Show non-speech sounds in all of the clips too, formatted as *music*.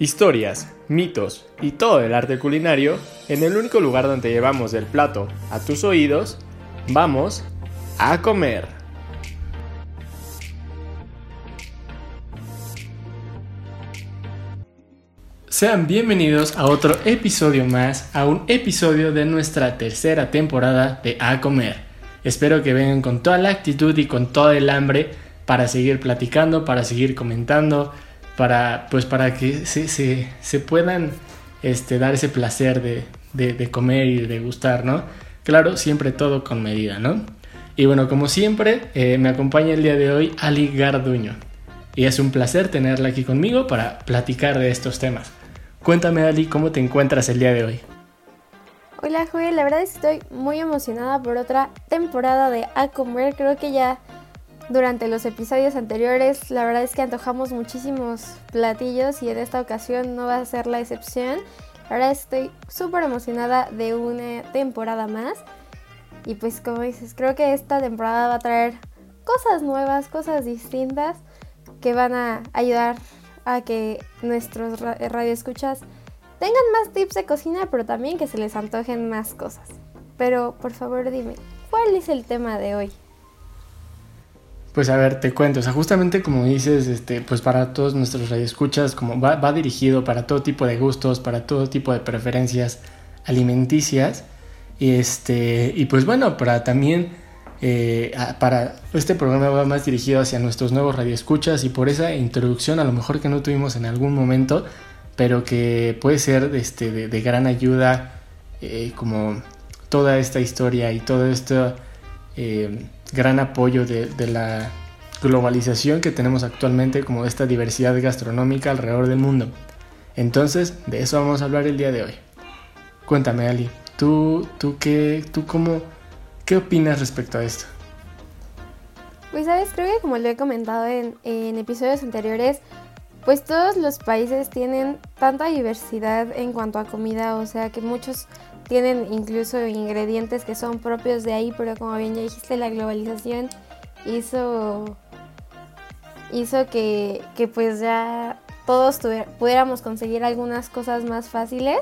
Historias, mitos y todo el arte culinario en el único lugar donde llevamos el plato a tus oídos, vamos a comer. Sean bienvenidos a otro episodio más, a un episodio de nuestra tercera temporada de A Comer. Espero que vengan con toda la actitud y con todo el hambre para seguir platicando, para seguir comentando, para, pues para que se, se, puedan este, dar ese placer de, de, comer y de gustar, ¿no? Claro, siempre todo con medida, ¿no? Y bueno, como siempre, eh, me acompaña el día de hoy Ali Garduño. Y es un placer tenerla aquí conmigo para platicar de estos temas. Cuéntame, Ali, ¿cómo te encuentras el día de hoy? Hola, Joel. La verdad es que estoy muy emocionada por otra temporada de A Comer. Creo que ya durante los episodios anteriores, la verdad es que antojamos muchísimos platillos y en esta ocasión no va a ser la excepción. La verdad estoy súper emocionada de una temporada más. Y pues como dices, creo que esta temporada va a traer cosas nuevas, cosas distintas que van a ayudar a que nuestros radioescuchas tengan más tips de cocina, pero también que se les antojen más cosas. Pero por favor dime, ¿cuál es el tema de hoy? Pues a ver, te cuento, o sea, justamente como dices, este, pues para todos nuestros radioescuchas, como va, va dirigido para todo tipo de gustos, para todo tipo de preferencias alimenticias, y este, y pues bueno, para también, eh, para este programa va más dirigido hacia nuestros nuevos radioescuchas y por esa introducción a lo mejor que no tuvimos en algún momento, pero que puede ser este, de, gran ayuda, eh, como toda esta historia y todo esto... Eh, gran apoyo de, la globalización que tenemos actualmente como esta diversidad gastronómica alrededor del mundo. Entonces, de eso vamos a hablar el día de hoy. Cuéntame, Ali, ¿tú, tú, qué, tú cómo, qué opinas respecto a esto? Pues sabes, creo que como lo he comentado en, en episodios anteriores, pues todos los países tienen tanta diversidad en cuanto a comida, o sea que muchos tienen incluso ingredientes que son propios de ahí, pero como bien ya dijiste, la globalización hizo, hizo que, que pues ya todos pudiéramos conseguir algunas cosas más fáciles.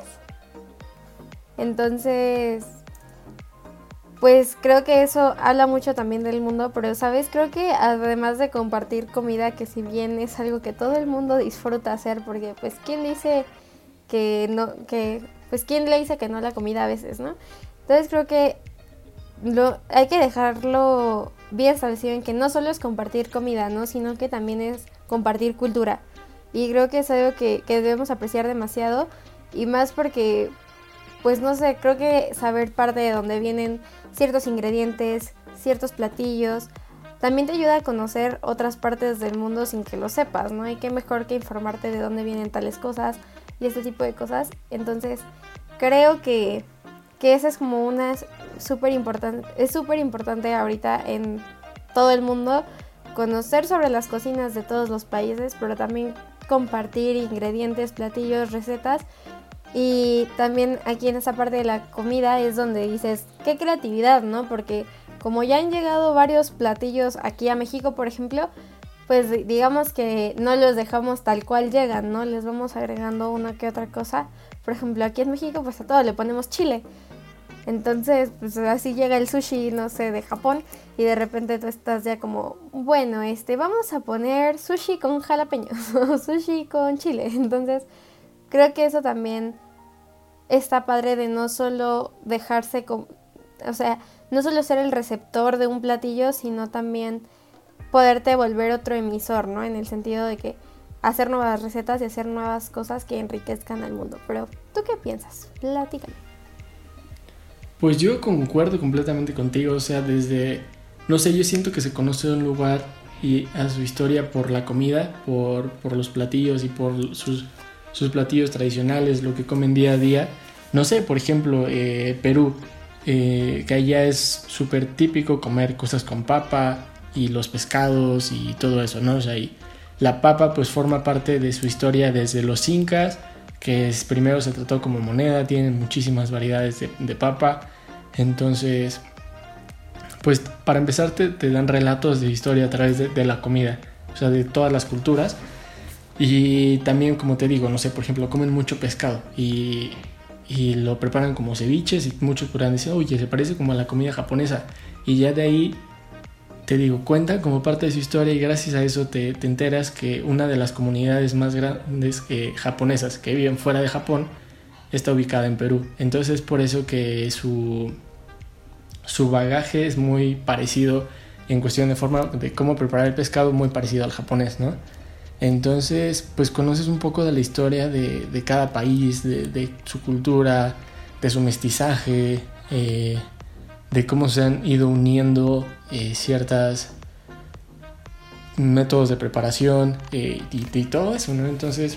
Entonces, pues creo que eso habla mucho también del mundo, pero sabes, creo que además de compartir comida, que si bien es algo que todo el mundo disfruta hacer, porque pues quién dice que no, que pues quién le dice que no la comida a veces, ¿no? Entonces creo que hay que dejarlo bien establecido en que no solo es compartir comida, ¿no? Sino que también es compartir cultura. Y creo que es algo que, que debemos apreciar demasiado. Y más porque, pues no sé, creo que saber parte de dónde vienen ciertos ingredientes, ciertos platillos, también te ayuda a conocer otras partes del mundo sin que lo sepas, ¿no? Y qué mejor que informarte de dónde vienen tales cosas, y este tipo de cosas. Entonces, creo que, que esa es como una súper importante, es súper importante ahorita en todo el mundo conocer sobre las cocinas de todos los países, pero también compartir ingredientes, platillos, recetas. Y también aquí en esa parte de la comida es donde dices, qué creatividad, ¿no? Porque como ya han llegado varios platillos aquí a México, por ejemplo, pues digamos que no los dejamos tal cual llegan, ¿no? Les vamos agregando una que otra cosa. Por ejemplo, aquí en México pues a todo le ponemos chile. Entonces, pues así llega el sushi, no sé, de Japón y de repente tú estás ya como, bueno, este, vamos a poner sushi con jalapeños *laughs* o sushi con chile. Entonces, creo que eso también está padre de no solo dejarse, con, o sea, no solo ser el receptor de un platillo, sino también poderte volver otro emisor, ¿no? En el sentido de que hacer nuevas recetas y hacer nuevas cosas que enriquezcan al mundo. Pero, ¿tú qué piensas? Platícame. Pues yo concuerdo completamente contigo, o sea, desde, no sé, yo siento que se conoce un lugar y a su historia por la comida, por, por los platillos y por sus, sus, platillos tradicionales, lo que comen día a día. No sé, por ejemplo, eh, Perú, eh, que allá es súper típico comer cosas con papa, y los pescados y todo eso, ¿no? O sea, y la papa pues forma parte de su historia desde los incas, que es, primero se trató como moneda, tienen muchísimas variedades de, papa, entonces pues para empezar te, dan relatos de historia a través de, la comida, o sea, de todas las culturas. Y también, como te digo, no sé, por ejemplo, comen mucho pescado y, y lo preparan como ceviches y muchos podrán decir, oye, se parece como a la comida japonesa. Y ya de ahí, te digo, cuenta como parte de su historia y gracias a eso te, te enteras que una de las comunidades más grandes eh, japonesas que viven fuera de Japón está ubicada en Perú. Entonces es por eso que su, su bagaje es muy parecido en cuestión de forma de cómo preparar el pescado, muy parecido al japonés, ¿no? Entonces, pues conoces un poco de la historia de, de cada país, de, de, su cultura, de su mestizaje, eh, de cómo se han ido uniendo eh, ciertas métodos de preparación eh, y, todo eso, ¿no? Entonces,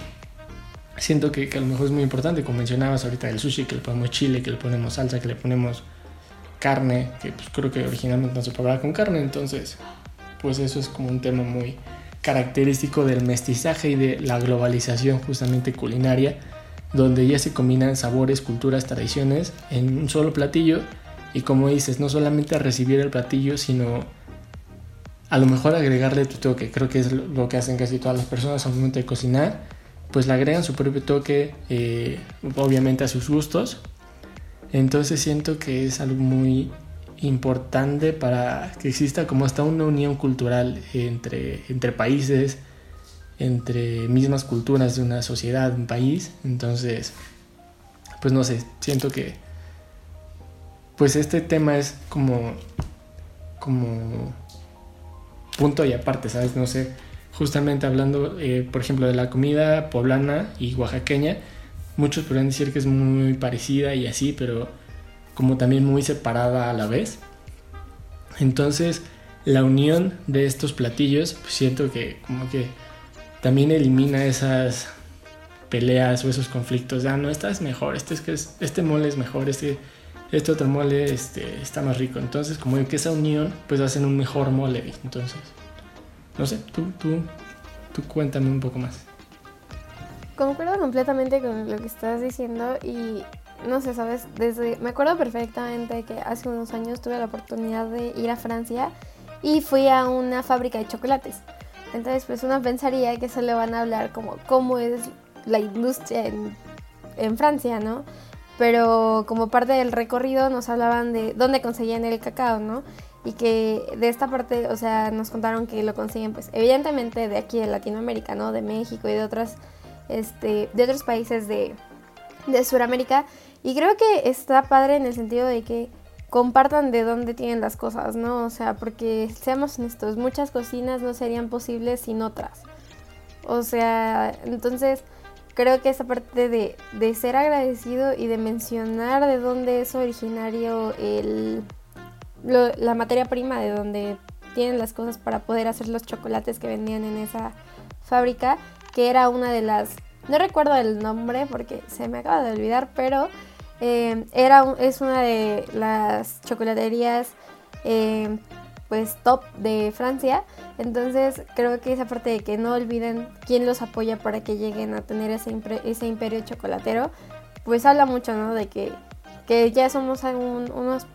siento que, que, a lo mejor es muy importante, como mencionabas ahorita del sushi, que le ponemos chile, que le ponemos salsa, que le ponemos carne, que pues creo que originalmente no se preparaba con carne, entonces, pues eso es como un tema muy característico del mestizaje y de la globalización justamente culinaria, donde ya se combinan sabores, culturas, tradiciones en un solo platillo y como dices, no solamente recibir el platillo, sino a lo mejor agregarle tu toque, creo que es lo que hacen casi todas las personas al momento de cocinar, pues le agregan su propio toque, eh, obviamente a sus gustos, entonces siento que es algo muy importante para que exista como hasta una unión cultural entre, entre países, entre mismas culturas de una sociedad, un país. Entonces, pues no sé, siento que pues este tema es como como punto y aparte, ¿sabes? No sé, justamente hablando, eh, por ejemplo, de la comida poblana y oaxaqueña, muchos podrían decir que es muy parecida y así, pero como también muy separada a la vez. Entonces, la unión de estos platillos, pues siento que como que también elimina esas peleas o esos conflictos. Ah, no, esta es mejor, este, es que este mole es mejor, este, este otro mole este, está más rico. Entonces, como que esa unión, pues hacen un mejor mole. Entonces, no sé, tú, tú, tú cuéntame un poco más. Concuerdo completamente con lo que estás diciendo y no sé, sabes, desde me acuerdo perfectamente que hace unos años tuve la oportunidad de ir a Francia y fui a una fábrica de chocolates. Entonces, pues uno pensaría que solo van a hablar como cómo es la industria en, en Francia, ¿no? Pero como parte del recorrido nos hablaban de dónde conseguían el cacao, ¿no? Y que de esta parte, o sea, nos contaron que lo consiguen, pues, evidentemente de aquí de Latinoamérica, ¿no? De México y de otras, este, de otros países de, de Sudamérica, y creo que está padre en el sentido de que compartan de dónde tienen las cosas, ¿no? O sea, porque seamos honestos, muchas cocinas no serían posibles sin otras. O sea, entonces creo que esa parte de, de ser agradecido y de mencionar de dónde es originario el, la materia prima, de dónde tienen las cosas para poder hacer los chocolates que vendían en esa fábrica, que era una de las no recuerdo el nombre porque se me acaba de olvidar, pero eh, era, es una de las chocolaterías eh, pues top de Francia. Entonces creo que esa parte de que no olviden quién los apoya para que lleguen a tener ese, ese imperio chocolatero, pues habla mucho, ¿no? De que, que ya somos unos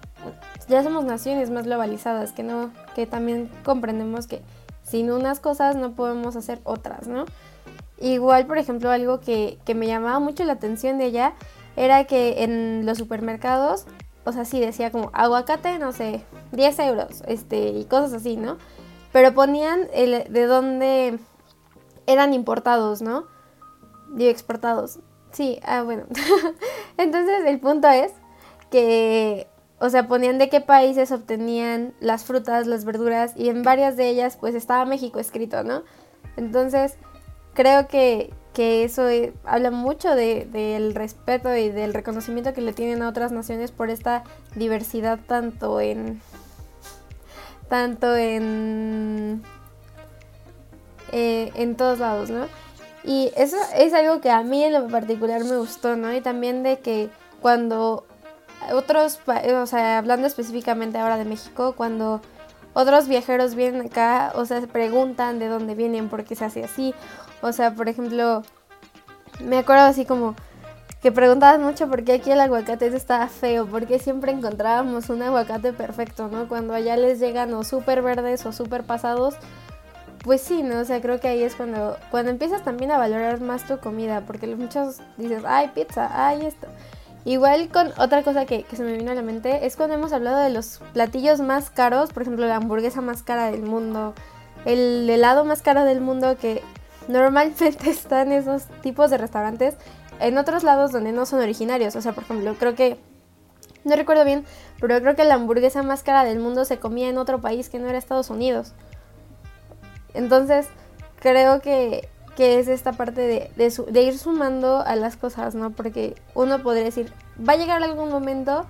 ya somos naciones más globalizadas, que no, que también comprendemos que sin unas cosas no podemos hacer otras, ¿no? Igual, por ejemplo, algo que, que me llamaba mucho la atención de ella era que en los supermercados, o sea, sí decía como aguacate, no sé, 10 euros, este, y cosas así, ¿no? Pero ponían el, de dónde eran importados, ¿no? Digo, exportados. Sí, ah, bueno. *laughs* Entonces el punto es que, o sea, ponían de qué países obtenían las frutas, las verduras, y en varias de ellas pues estaba México escrito, ¿no? Entonces, creo que, que eso eh, habla mucho de, del respeto y del reconocimiento que le tienen a otras naciones por esta diversidad tanto en tanto en eh, en todos lados, ¿no? Y eso es algo que a mí en lo particular me gustó, ¿no? Y también de que cuando otros, o sea, hablando específicamente ahora de México, cuando otros viajeros vienen acá, o sea, se preguntan de dónde vienen, por qué se hace así, o sea, por ejemplo, me acuerdo así como que preguntaban mucho por qué aquí el aguacate estaba feo, porque siempre encontrábamos un aguacate perfecto, ¿no? Cuando allá les llegan o súper verdes o súper pasados, pues sí, ¿no? O sea, creo que ahí es cuando, cuando empiezas también a valorar más tu comida, porque muchos dices, ay, pizza, ay, esto. Igual con otra cosa que, se me vino a la mente es cuando hemos hablado de los platillos más caros, por ejemplo la hamburguesa más cara del mundo, el helado más caro del mundo que normalmente *laughs* está en esos tipos de restaurantes en otros lados donde no son originarios. O sea, por ejemplo, creo que, no recuerdo bien, pero creo que la hamburguesa más cara del mundo se comía en otro país que no era Estados Unidos. Entonces, creo que, que es esta parte de, de, ir sumando a las cosas, ¿no? Porque uno podría decir, va a llegar algún momento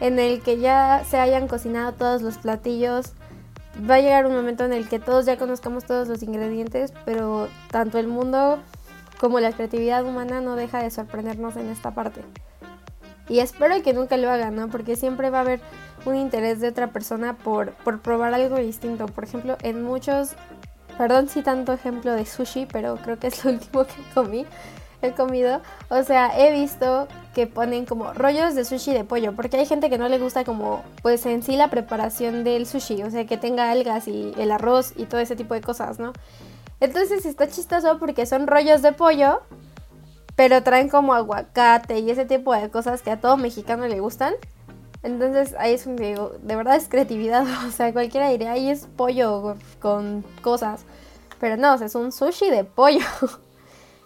en el que ya se hayan cocinado todos los platillos, va a llegar un momento en el que todos ya conozcamos todos los ingredientes, pero tanto el mundo como la creatividad humana no deja de sorprendernos en esta parte. Y espero que nunca lo hagan, ¿no? Porque siempre va a haber un interés de otra persona por, por probar algo distinto. Por ejemplo, en muchos Perdón si tanto ejemplo de sushi, pero creo que es lo *laughs* último que comí. He comido. O sea, he visto que ponen como rollos de sushi de pollo. Porque hay gente que no le gusta como, pues en sí la preparación del sushi. O sea, que tenga algas y el arroz y todo ese tipo de cosas, ¿no? Entonces está chistoso porque son rollos de pollo. Pero traen como aguacate y ese tipo de cosas que a todo mexicano le gustan. Entonces ahí es digo, de verdad es creatividad, *laughs* o sea, cualquiera diría, ahí es pollo con cosas, pero no, o sea, es un sushi de pollo. *laughs*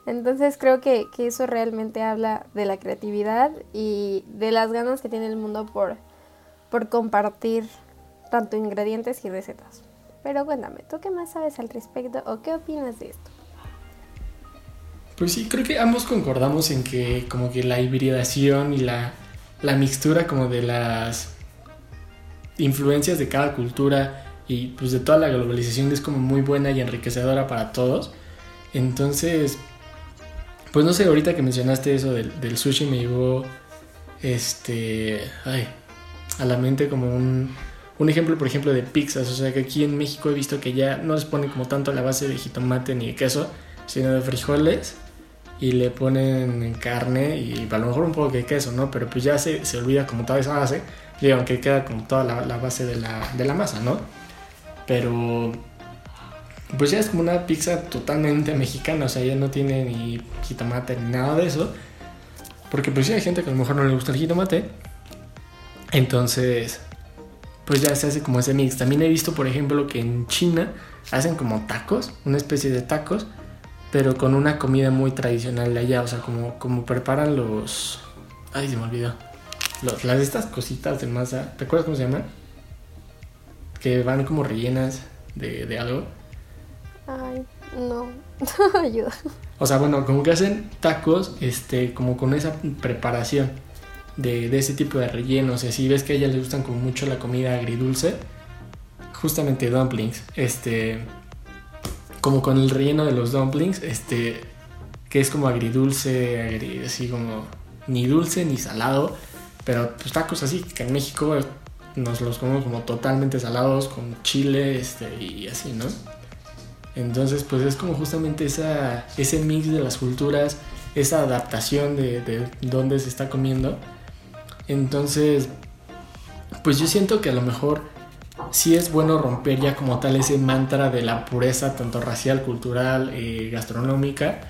Entonces creo que, eso realmente habla de la creatividad y de las ganas que tiene el mundo por, por compartir tanto ingredientes y recetas. Pero cuéntame, ¿tú qué más sabes al respecto o qué opinas de esto? Pues sí, creo que ambos concordamos en que como que la hibridación y la la mixtura como de las influencias de cada cultura y pues de toda la globalización es como muy buena y enriquecedora para todos. Entonces, pues no sé, ahorita que mencionaste eso del, sushi me llegó este, ay, a la mente como un, un ejemplo, por ejemplo, de pizzas. O sea que aquí en México he visto que ya no les ponen como tanto la base de jitomate ni de queso, sino de frijoles y le ponen carne y a lo mejor un poco de queso, ¿no? Pero pues ya se, se olvida como toda esa base, y aunque queda como toda la, base de la, de la, masa, ¿no? Pero pues ya es como una pizza totalmente mexicana, o sea, ya no tiene ni jitomate ni nada de eso, porque pues sí hay gente que a lo mejor no le gusta el jitomate, entonces pues ya se hace como ese mix. También he visto, por ejemplo, que en China hacen como tacos, una especie de tacos, pero con una comida muy tradicional de allá, o sea, como, como preparan los... Ay, se me olvidó. Los, las estas cositas de masa, ¿te acuerdas cómo se llaman? Que van como rellenas de, de algo. Ay, no, *laughs* ayuda. O sea, bueno, como que hacen tacos, este, como con esa preparación de, de ese tipo de rellenos. Y así ves que a ella les gustan como mucho la comida agridulce. Justamente dumplings. Este como con el relleno de los dumplings, este, que es como agridulce, así como ni dulce ni salado, pero pues tacos así, que en México nos los comemos como totalmente salados, con chile este, y así, ¿no? Entonces, pues es como justamente esa, ese mix de las culturas, esa adaptación de, de dónde se está comiendo. Entonces, pues yo siento que a lo mejor sí es bueno romper ya como tal ese mantra de la pureza tanto racial, cultural, eh, gastronómica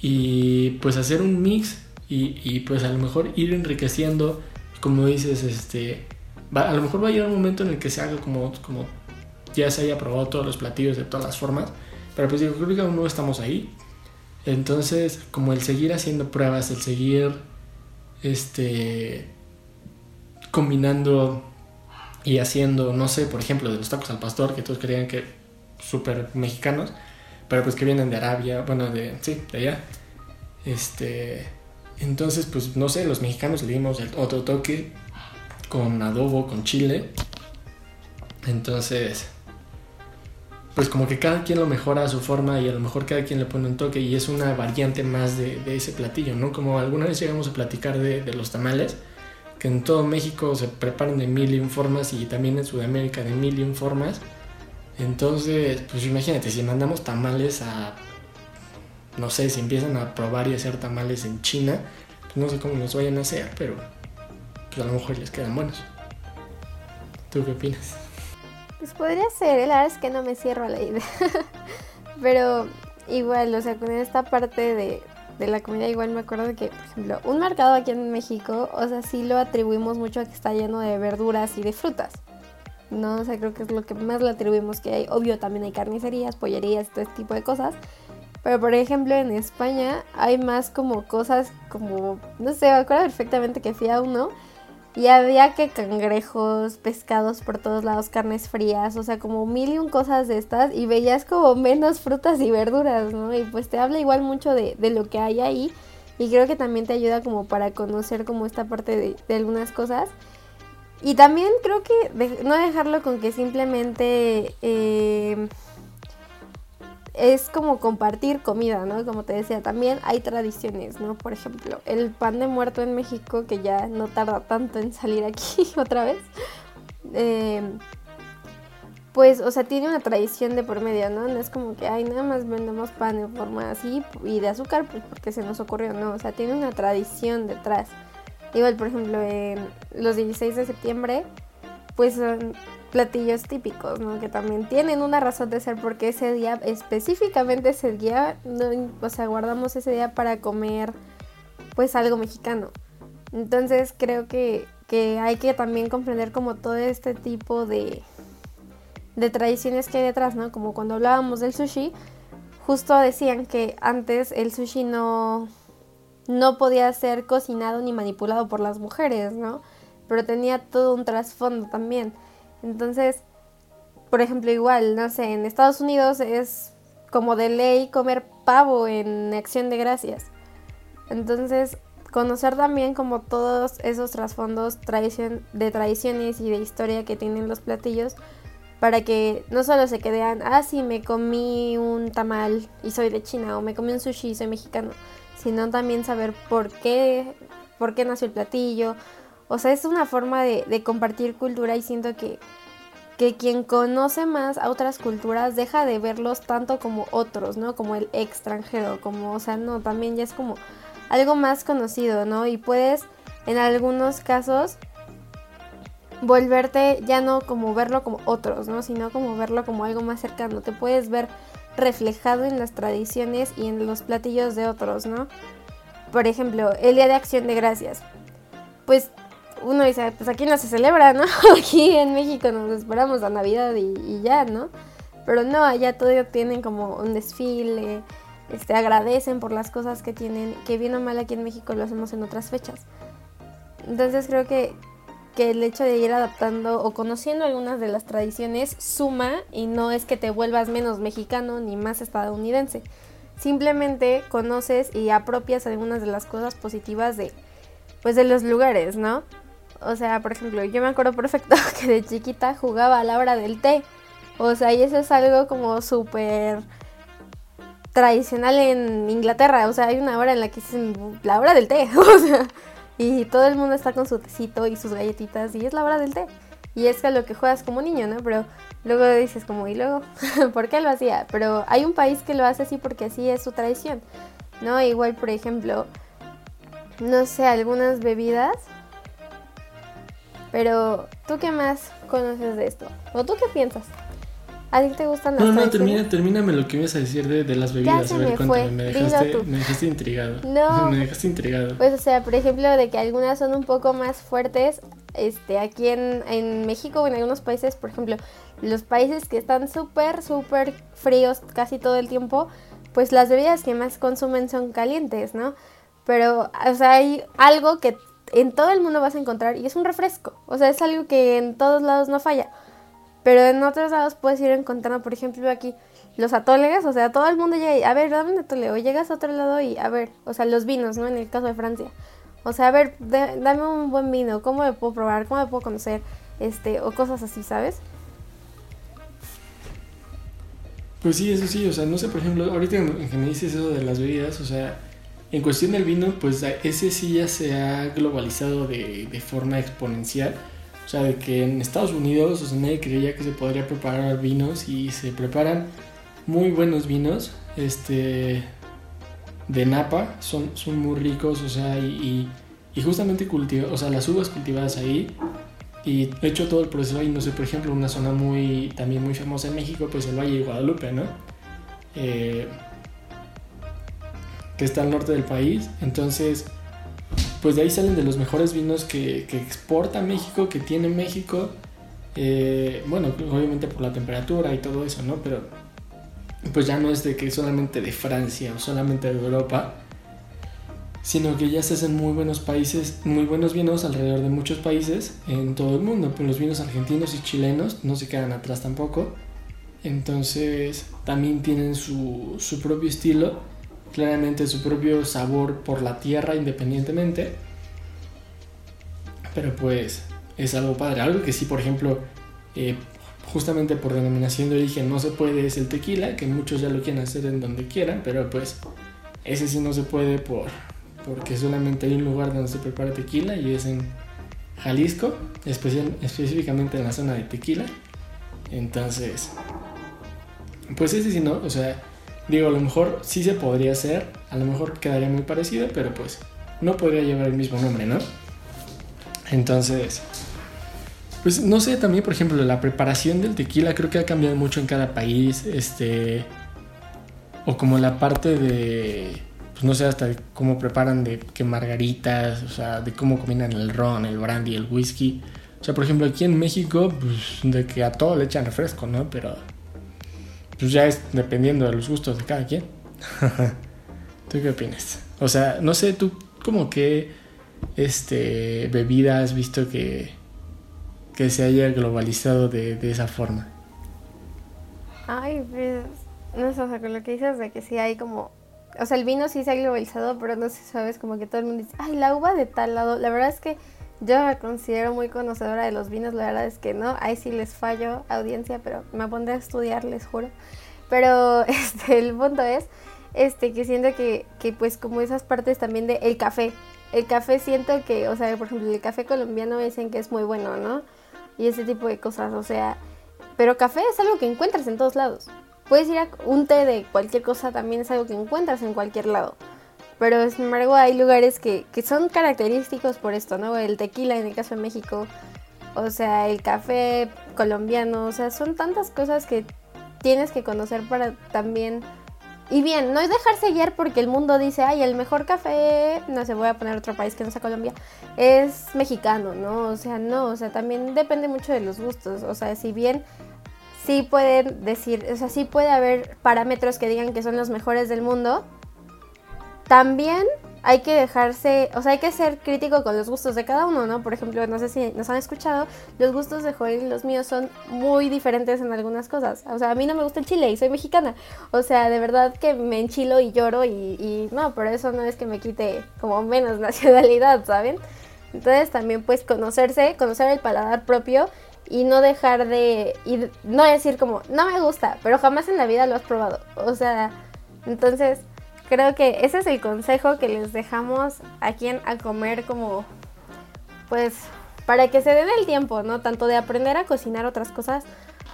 y pues hacer un mix y, pues a lo mejor ir enriqueciendo, como dices, este, a lo mejor va a llegar un momento en el que se haga como, como ya se haya probado todos los platillos de todas las formas, pero pues yo creo que aún no estamos ahí. Entonces, como el seguir haciendo pruebas, el seguir este combinando y haciendo, no sé, por ejemplo, de los tacos al pastor, que todos creían que súper mexicanos, pero pues que vienen de Arabia, bueno, de, sí, de allá. Este, entonces, pues no sé, los mexicanos le dimos el otro toque con adobo, con chile. Entonces, pues como que cada quien lo mejora a su forma y a lo mejor cada quien le pone un toque y es una variante más de, ese platillo, ¿no? Como alguna vez llegamos a platicar de, de los tamales que en todo México se preparan de mil y un formas y también en Sudamérica de mil y un formas. Entonces, pues imagínate, si mandamos tamales a, no sé, si empiezan a probar y hacer tamales en China, pues no sé cómo los vayan a hacer, pero pues a lo mejor les quedan buenos. ¿Tú qué opinas? Pues podría ser, ¿eh? la verdad es que no me cierro a la idea. *laughs* Pero igual, o sea, con esta parte de, de la comida igual me acuerdo que, por ejemplo, un mercado aquí en México, o sea, sí lo atribuimos mucho a que está lleno de verduras y de frutas. No, o sea, creo que es lo que más le atribuimos que hay. Obvio, también hay carnicerías, pollerías, todo este tipo de cosas. Pero por ejemplo en España hay más como cosas como, no sé, me acuerdo perfectamente que fui a uno y había que cangrejos, pescados por todos lados, carnes frías, o sea, como mil y un cosas de estas y veías como menos frutas y verduras, ¿no? Y pues te habla igual mucho de, de lo que hay ahí y creo que también te ayuda como para conocer como esta parte de, algunas cosas. Y también creo que no dejarlo con que simplemente... Eh, es como compartir comida, ¿no? Como te decía, también hay tradiciones, ¿no? Por ejemplo, el pan de muerto en México, que ya no tarda tanto en salir aquí *laughs* otra vez. Em, pues, o sea, tiene una tradición de por medio, ¿no? No es como que, ay, nada más vendemos pan en forma así y de azúcar, pues porque se nos ocurrió, no. O sea, tiene una tradición detrás. Igual, por ejemplo, en los 16 de septiembre, pues son platillos típicos, ¿no? Que también tienen una razón de ser porque ese día, específicamente ese día, no, o sea, guardamos ese día para comer pues algo mexicano. Entonces creo que, que hay que también comprender como todo este tipo de, de tradiciones que hay detrás, ¿no? Como cuando hablábamos del sushi, justo decían que antes el sushi no, no podía ser cocinado ni manipulado por las mujeres, ¿no? Pero tenía todo un trasfondo también. Entonces, por ejemplo, igual, no sé, en Estados Unidos es como de ley comer pavo en acción de gracias. Entonces, conocer también como todos esos trasfondos de tradiciones y de historia que tienen los platillos para que no solo se queden, ah, sí, me comí un tamal y soy de China o me comí un sushi y soy mexicano, sino también saber por qué, por qué nació el platillo, o sea, es una forma de, compartir cultura y siento que, que quien conoce más a otras culturas deja de verlos tanto como otros, ¿no? Como el extranjero, como, o sea, no, también ya es como algo más conocido, ¿no? Y puedes, en algunos casos, volverte ya no como verlo como otros, ¿no? Sino como verlo como algo más cercano. Te puedes ver reflejado en las tradiciones y en los platillos de otros, ¿no? Por ejemplo, el Día de Acción de Gracias. Pues uno dice, pues aquí no se celebra, ¿no? *laughs* Aquí en México nos esperamos la Navidad y, ya, ¿no? Pero no, allá todo tienen como un desfile, este, agradecen por las cosas que tienen, que bien o mal aquí en México lo hacemos en otras fechas. Entonces creo que, que el hecho de ir adaptando o conociendo algunas de las tradiciones suma y no es que te vuelvas menos mexicano ni más estadounidense. Simplemente conoces y apropias algunas de las cosas positivas de, pues de los lugares, ¿no? O sea, por ejemplo, yo me acuerdo perfecto *laughs* que de chiquita jugaba a la hora del té. O sea, y eso es algo como súper tradicional en Inglaterra. O sea, hay una hora en la que es la hora del té. *laughs* O sea, y todo el mundo está con su tecito y sus galletitas y es la hora del té. Y es que lo que juegas como niño, ¿no? Pero luego dices como, ¿y luego? *laughs* ¿Por qué lo hacía? Pero hay un país que lo hace así porque así es su tradición, ¿no? Igual, por ejemplo, no sé, algunas bebidas pero, ¿tú qué más conoces de esto? ¿O tú qué piensas? ¿A ti te gustan las No, no, termina, termíname lo que ibas a decir de, de las bebidas. Ya se me fue. Me dejaste, me dejaste intrigado. No. *laughs* me dejaste intrigado. Pues, o sea, por ejemplo, de que algunas son un poco más fuertes. Este, aquí en, en México o en algunos países, por ejemplo, los países que están súper, súper fríos casi todo el tiempo, pues las bebidas que más consumen son calientes, ¿no? Pero, o sea, hay algo que en todo el mundo vas a encontrar y es un refresco. O sea, es algo que en todos lados no falla. Pero en otros lados puedes ir encontrando, por ejemplo, aquí los atoles, o sea, todo el mundo llega y, a ver, dame un atole, o llegas a otro lado y, a ver, o sea, los vinos, ¿no? En el caso de Francia. O sea, a ver, dame un buen vino, ¿cómo me puedo probar? ¿Cómo me puedo conocer? Este, o cosas así, ¿sabes? Pues sí, eso sí, o sea, no sé, por ejemplo, ahorita que me dices eso de las bebidas, o sea, en cuestión del vino, pues ese sí ya se ha globalizado de, forma exponencial. O sea, de que en Estados Unidos, o nadie creía que se podría preparar vinos y se preparan muy buenos vinos. Este. De Napa, son, son muy ricos, o sea, y, justamente cultiva, o sea, las uvas cultivadas ahí y he hecho todo el proceso ahí, no sé, por ejemplo, una zona muy, también muy famosa en México, pues el Valle de Guadalupe, ¿no? Eh, que está al norte del país, entonces, pues de ahí salen de los mejores vinos que, que exporta México, que tiene México, eh, bueno, obviamente por la temperatura y todo eso, ¿no? Pero pues ya no es de que solamente de Francia o solamente de Europa, sino que ya se hacen muy buenos países, muy buenos vinos alrededor de muchos países en todo el mundo. Pues los vinos argentinos y chilenos no se quedan atrás tampoco. Entonces también tienen su, su propio estilo, claramente su propio sabor por la tierra independientemente. Pero pues es algo padre. Algo que sí, por ejemplo, eh, justamente por denominación de origen no se puede es el tequila, que muchos ya lo quieren hacer en donde quieran, pero pues ese sí no se puede por, porque solamente hay un lugar donde se prepara tequila y es en Jalisco, específicamente en la zona de tequila. Entonces, pues ese sí no, o sea, digo, a lo mejor sí se podría hacer, a lo mejor quedaría muy parecido, pero pues no podría llevar el mismo nombre, ¿no? Entonces, pues no sé, también por ejemplo, la preparación del tequila creo que ha cambiado mucho en cada país, este, o como la parte de pues, no sé hasta cómo preparan de que margaritas, o sea, de cómo combinan el ron, el brandy, el whisky. O sea, por ejemplo, aquí en México, pues de que a todo le echan refresco, ¿no? Pero pues ya es dependiendo de los gustos de cada quien. *laughs* ¿Tú qué opinas? O sea, no sé, tú como que este bebida has visto que, que se haya globalizado de, de esa forma. Ay, pues, no sé, o sea, con lo que dices de que sí hay como o sea, el vino sí se ha globalizado, pero no sé, sabes, como que todo el mundo dice, ay, la uva de tal lado. La verdad es que yo me considero muy conocedora de los vinos, la verdad es que no, ahí sí les fallo, audiencia, pero me pondré a estudiar, les juro. Pero *laughs* este, el punto es este, que siento que, que pues como esas partes también de el café. El café siento que, o sea, por ejemplo, el café colombiano dicen que es muy bueno, ¿no? Y ese tipo de cosas, o sea, pero café es algo que encuentras en todos lados. Puedes ir a un té de cualquier cosa, también es algo que encuentras en cualquier lado. Pero sin embargo hay lugares que, son característicos por esto, ¿no? El tequila en el caso de México, o sea, el café colombiano, o sea, son tantas cosas que tienes que conocer para también... Y bien, no es dejarse guiar porque el mundo dice, ay, el mejor café, no sé, voy a poner otro país que no sea Colombia, es mexicano, ¿no? O sea, no, o sea, también depende mucho de los gustos, o sea, si bien sí pueden decir, o sea, sí puede haber parámetros que digan que son los mejores del mundo. También hay que dejarse, o sea, hay que ser crítico con los gustos de cada uno, ¿no? Por ejemplo, no sé si nos han escuchado, los gustos de Joel y los míos son muy diferentes en algunas cosas. O sea, a mí no me gusta el chile y soy mexicana. O sea, de verdad que me enchilo y lloro y, no, pero eso no es que me quite como menos *laughs* nacionalidad, ¿saben? Entonces también pues conocerse, conocer el paladar propio y no dejar de y no decir como no me gusta, pero jamás en la vida lo has probado. O sea, entonces creo que ese es el consejo que les dejamos a quien a comer como pues para que se den el tiempo, ¿no? Tanto de aprender a cocinar otras cosas.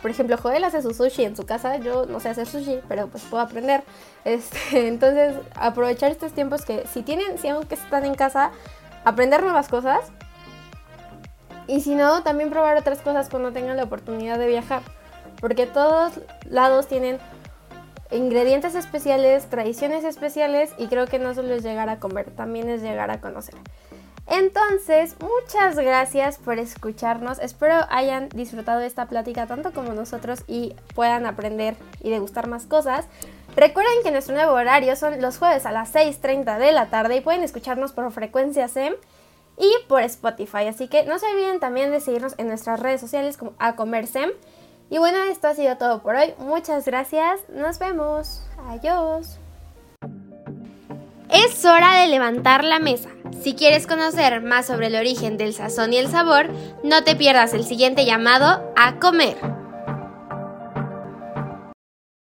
Por ejemplo, Joel hace su sushi en su casa, yo no sé hacer sushi, pero pues puedo aprender. Este, *laughs* entonces, aprovechar estos tiempos que si tienen, si aunque están en casa, aprender nuevas cosas y si no, también probar otras cosas cuando tengan la oportunidad de viajar. Porque todos lados tienen ingredientes especiales, tradiciones especiales y creo que no solo es llegar a comer, también es llegar a conocer. Entonces, muchas gracias por escucharnos. Espero hayan disfrutado esta plática tanto como nosotros y puedan aprender y degustar más cosas. Recuerden que nuestro nuevo horario son los jueves a las 6.30 de la tarde y pueden escucharnos por frecuencia SEM y por Spotify. Así que no se olviden también de seguirnos en nuestras redes sociales como a Comercem. Y bueno, esto ha sido todo por hoy. Muchas gracias. Nos vemos. Adiós. Es hora de levantar la mesa. Si quieres conocer más sobre el origen del sazón y el sabor, no te pierdas el siguiente llamado a comer.